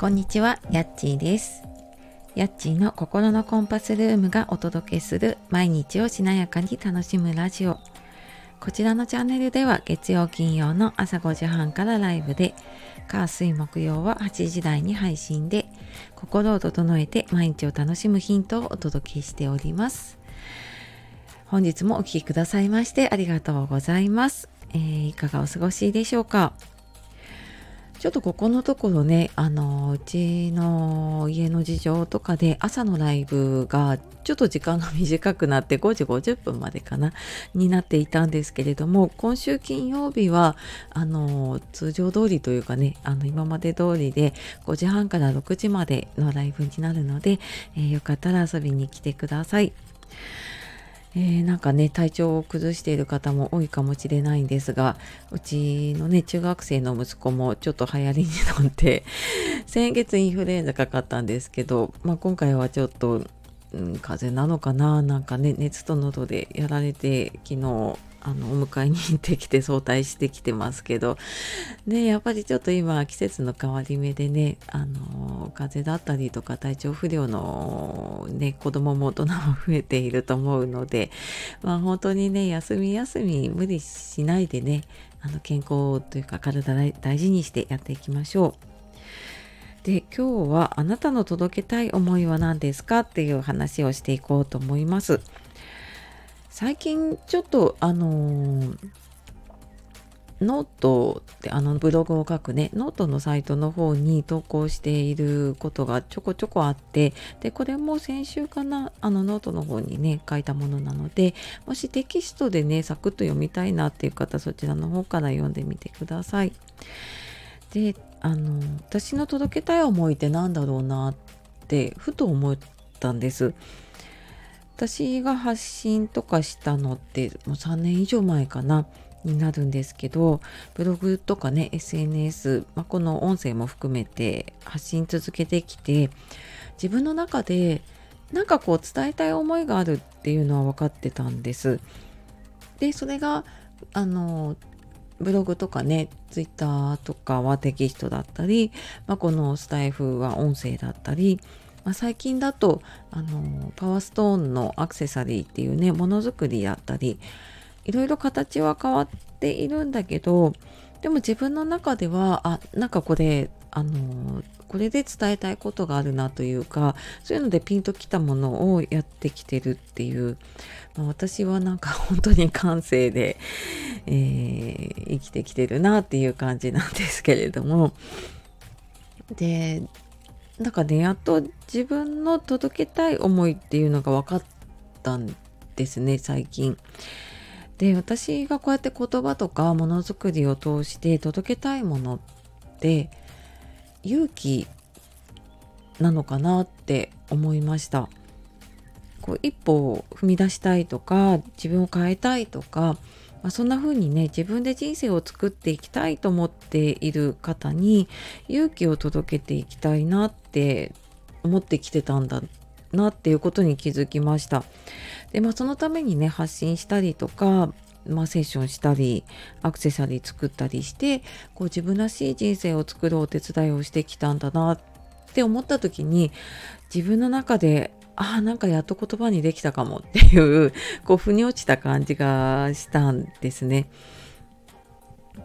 こんにちは、やっちーです。やっちーの心のコンパスルームがお届けする毎日をしなやかに楽しむラジオ。こちらのチャンネルでは月曜金曜の朝5時半からライブで、火水木曜は8時台に配信で、心を整えて毎日を楽しむヒントをお届けしております。本日もお聴きくださいましてありがとうございます。えーいかがお過ごしでしょうか？ちょっとここのところね、あの、うちの家の事情とかで朝のライブがちょっと時間が短くなって5時50分までかな、になっていたんですけれども、今週金曜日は、あの、通常通りというかね、あの、今まで通りで5時半から6時までのライブになるので、えーよかったら遊びに来てください。えーなんかね体調を崩している方も多いかもしれないんですがうちのね中学生の息子もちょっと流行りに乗って先月インフルエンザかかったんですけど、まあ、今回はちょっと、うん、風邪なのかななんかね熱と喉でやられて昨日あのお迎えに行ってきて早退してきてますけど ねやっぱりちょっと今季節の変わり目でねあの風邪だったりとか体調不良のね子供も大人も増えていると思うので まあ本当にね休み休み無理しないでねあの健康というか体大大事にしてやっていきましょう。で今日はあなたの届けたい思いは何ですかっていう話をしていこうと思います。最近ちょっとあのーノートってあのブログを書くねノートのサイトの方に投稿していることがちょこちょこあってでこれも先週かなあのノートの方にね書いたものなのでもしテキストでねサクッと読みたいなっていう方そちらの方から読んでみてください。であの私の届けたい思いって何だろうなってふと思ったんです。私が発信とかしたのってもう3年以上前かなになるんですけどブログとかね SNS、まあ、この音声も含めて発信続けてきて自分の中でなんかこう伝えたい思いがあるっていうのは分かってたんです。でそれがあのブログとかねツイッターとかはテキストだったり、まあ、このスタイフは音声だったりまあ、最近だとあのパワーストーンのアクセサリーっていうねものづくりだったりいろいろ形は変わっているんだけどでも自分の中ではあなんかこれあのこれで伝えたいことがあるなというかそういうのでピンときたものをやってきてるっていう、まあ、私はなんか 本当に感性で、えー生きてきてるなっていう感じなんですけれどもでなんかねやっと自分の届けたい思いっていうのが分かったんですね最近。で私がこうやって言葉とかものづくりを通して届けたいものって勇気なのかなって思いました。こう一歩を踏み出したいとか自分を変えたいとか、まあ、そんな風にね自分で人生を作っていきたいと思っている方に勇気を届けていきたいなって思ってきてたんだなっていうことに気づきました。でまあそのためにね発信したりとか、まあ、セッションしたりアクセサリー作ったりしてこう自分らしい人生を作るお手伝いをしてきたんだなって思った時に自分の中でああなんかやっと言葉にできたかもっていう こう腑に落ちた感じがしたんですね。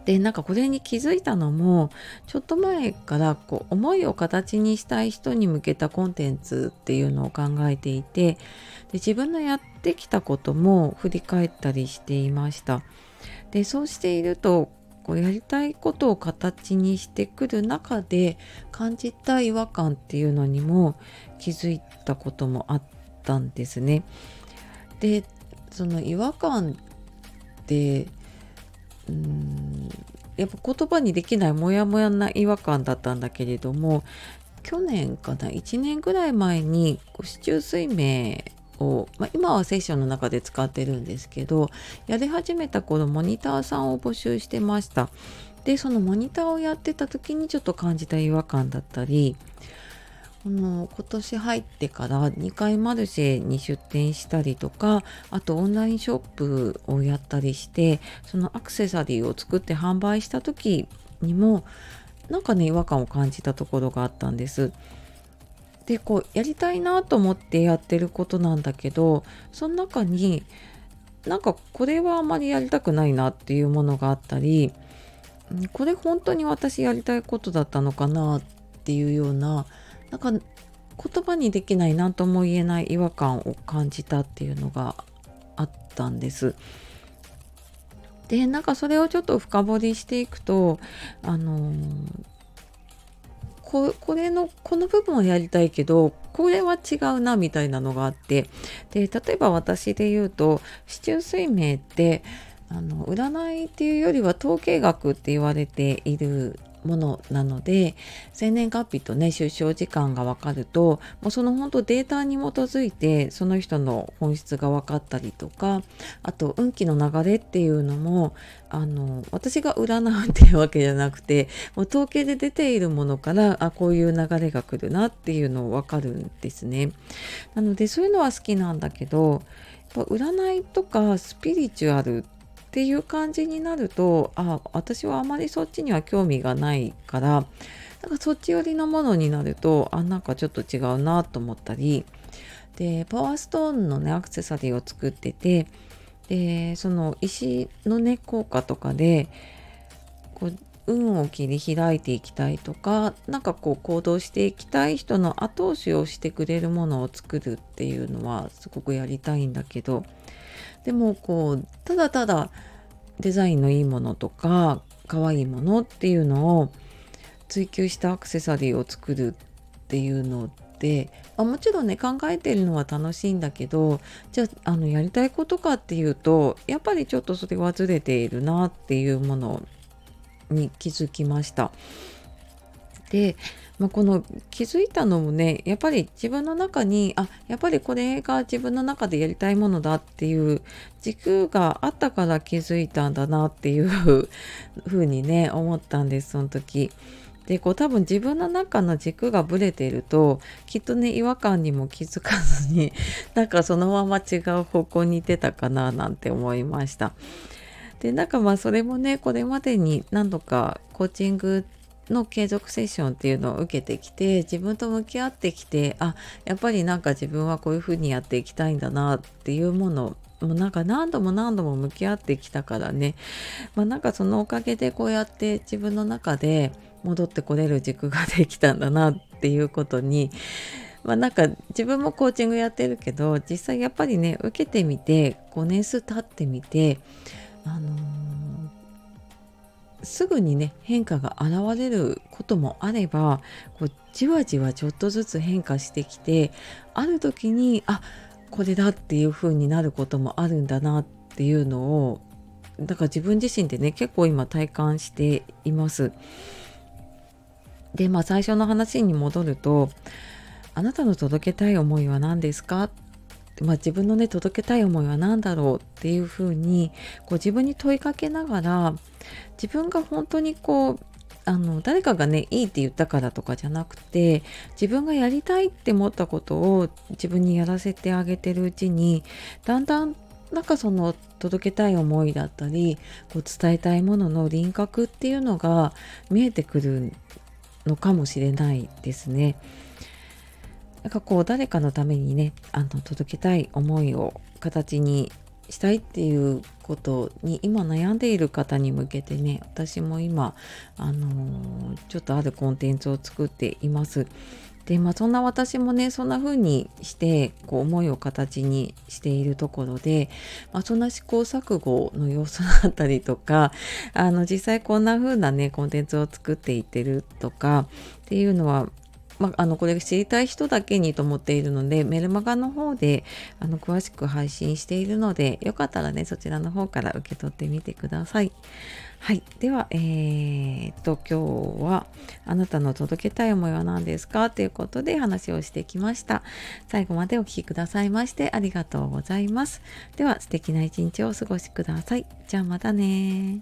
でなんかこれに気づいたのもちょっと前からこう思いを形にしたい人に向けたコンテンツっていうのを考えていてで自分のやってきたことも振り返ったりしていました。でそうしているとこうやりたいことを形にしてくる中で感じた違和感っていうのにも気づいたこともあったんですね。でその違和感ってうーんやっぱ言葉にできないモヤモヤな違和感だったんだけれども去年かな1年ぐらい前にこう市中水明を、まあ、今はセッションの中で使ってるんですけどやり始めた頃モニターさんを募集してましたでそのモニターをやってた時にちょっと感じた違和感だったりこの今年入ってから2回マルシェに出店したりとかあとオンラインショップをやったりしてそのアクセサリーを作って販売した時にもなんかね違和感を感じたところがあったんです。でこうやりたいなと思ってやってることなんだけどその中になんかこれはあまりやりたくないなっていうものがあったりこれ本当に私やりたいことだったのかなっていうようななんか言葉にできない何とも言えない違和感を感じたっていうのがあったんです。でなんかそれをちょっと深掘りしていくとあのここれのこの部分をやりたいけどこれは違うなみたいなのがあってで例えば私で言うと市中水明ってあの占いっていうよりは統計学って言われているものなので生年月日とね出生時間が分かるともうその本当データに基づいてその人の本質が分かったりとかあと運気の流れっていうのもあの私が占うっていうわけじゃなくてもう統計で出ているものからあこういう流れが来るなっていうのを分かるんですね。なのでそういうのは好きなんだけどやっぱ占いとかスピリチュアルってていう感じになるとあ私はあまりそっちには興味がないからなんかそっち寄りのものになるとあなんかちょっと違うなと思ったりでパワーストーンのねアクセサリーを作っててでその石のね効果とかでこう運を切り開いていきたいとか何かこう行動していきたい人の後押しをしてくれるものを作るっていうのはすごくやりたいんだけどでもこうただただデザインのいいものとか可愛いものっていうのを追求したアクセサリーを作るっていうのって、あ、もちろんね考えてるのは楽しいんだけどじゃああのやりたいことかっていうとやっぱりちょっとそれはずれているなっていうものに気づきました。で、まあ、この気づいたのもねやっぱり自分の中にあやっぱりこれが自分の中でやりたいものだっていう軸があったから気づいたんだなっていうふうにね思ったんですその時。でこう多分自分の中の軸がぶれているときっとね違和感にも気づかずに なんかそのまま違う方向に行ってたかななんて思いました。でなんかまあそれもねこれまでに何度かコーチングの継続セッションっていうのを受けてきて自分と向き合ってきてあやっぱりなんか自分はこういうふうにやっていきたいんだなっていうものもうなんか何度も何度も向き合ってきたからね、まあ、なんかそのおかげでこうやって自分の中で戻ってこれる軸ができたんだなっていうことにまあなんか自分もコーチングやってるけど実際やっぱりね受けてみて5年数経ってみてあのすぐにね変化が現れることもあればこうじわじわちょっとずつ変化してきてある時にあこれだっていう風になることもあるんだなっていうのをだから自分自身でね結構今体感しています。でまあ最初の話に戻ると「あなたの届けたい思いは何ですか?」まあ、自分のね届けたい思いは何だろうっていうふうにこう自分に問いかけながら自分が本当にこうあの誰かがねいいって言ったからとかじゃなくて自分がやりたいって思ったことを自分にやらせてあげてるうちにだんだんなんかその届けたい思いだったりこう伝えたいものの輪郭っていうのが見えてくるのかもしれないですね。なんかこう誰かのためにねあの届けたい思いを形にしたいっていうことに今悩んでいる方に向けてね私も今あのー、ちょっとあるコンテンツを作っています。でまあそんな私もねそんな風にしてこう思いを形にしているところで、まあ、そんな試行錯誤の様子だったりとかあの実際こんな風なねコンテンツを作っていってるとかっていうのはまあ、あのこれ知りたい人だけにと思っているのでメルマガの方であの詳しく配信しているのでよかったらねそちらの方から受け取ってみてください。はい。では、えー、っと、今日は、あなたの届けたい思いは何ですか？ということで話をしてきました。最後までお聴きくださいましてありがとうございます。では、素敵な一日をお過ごしください。じゃあまたね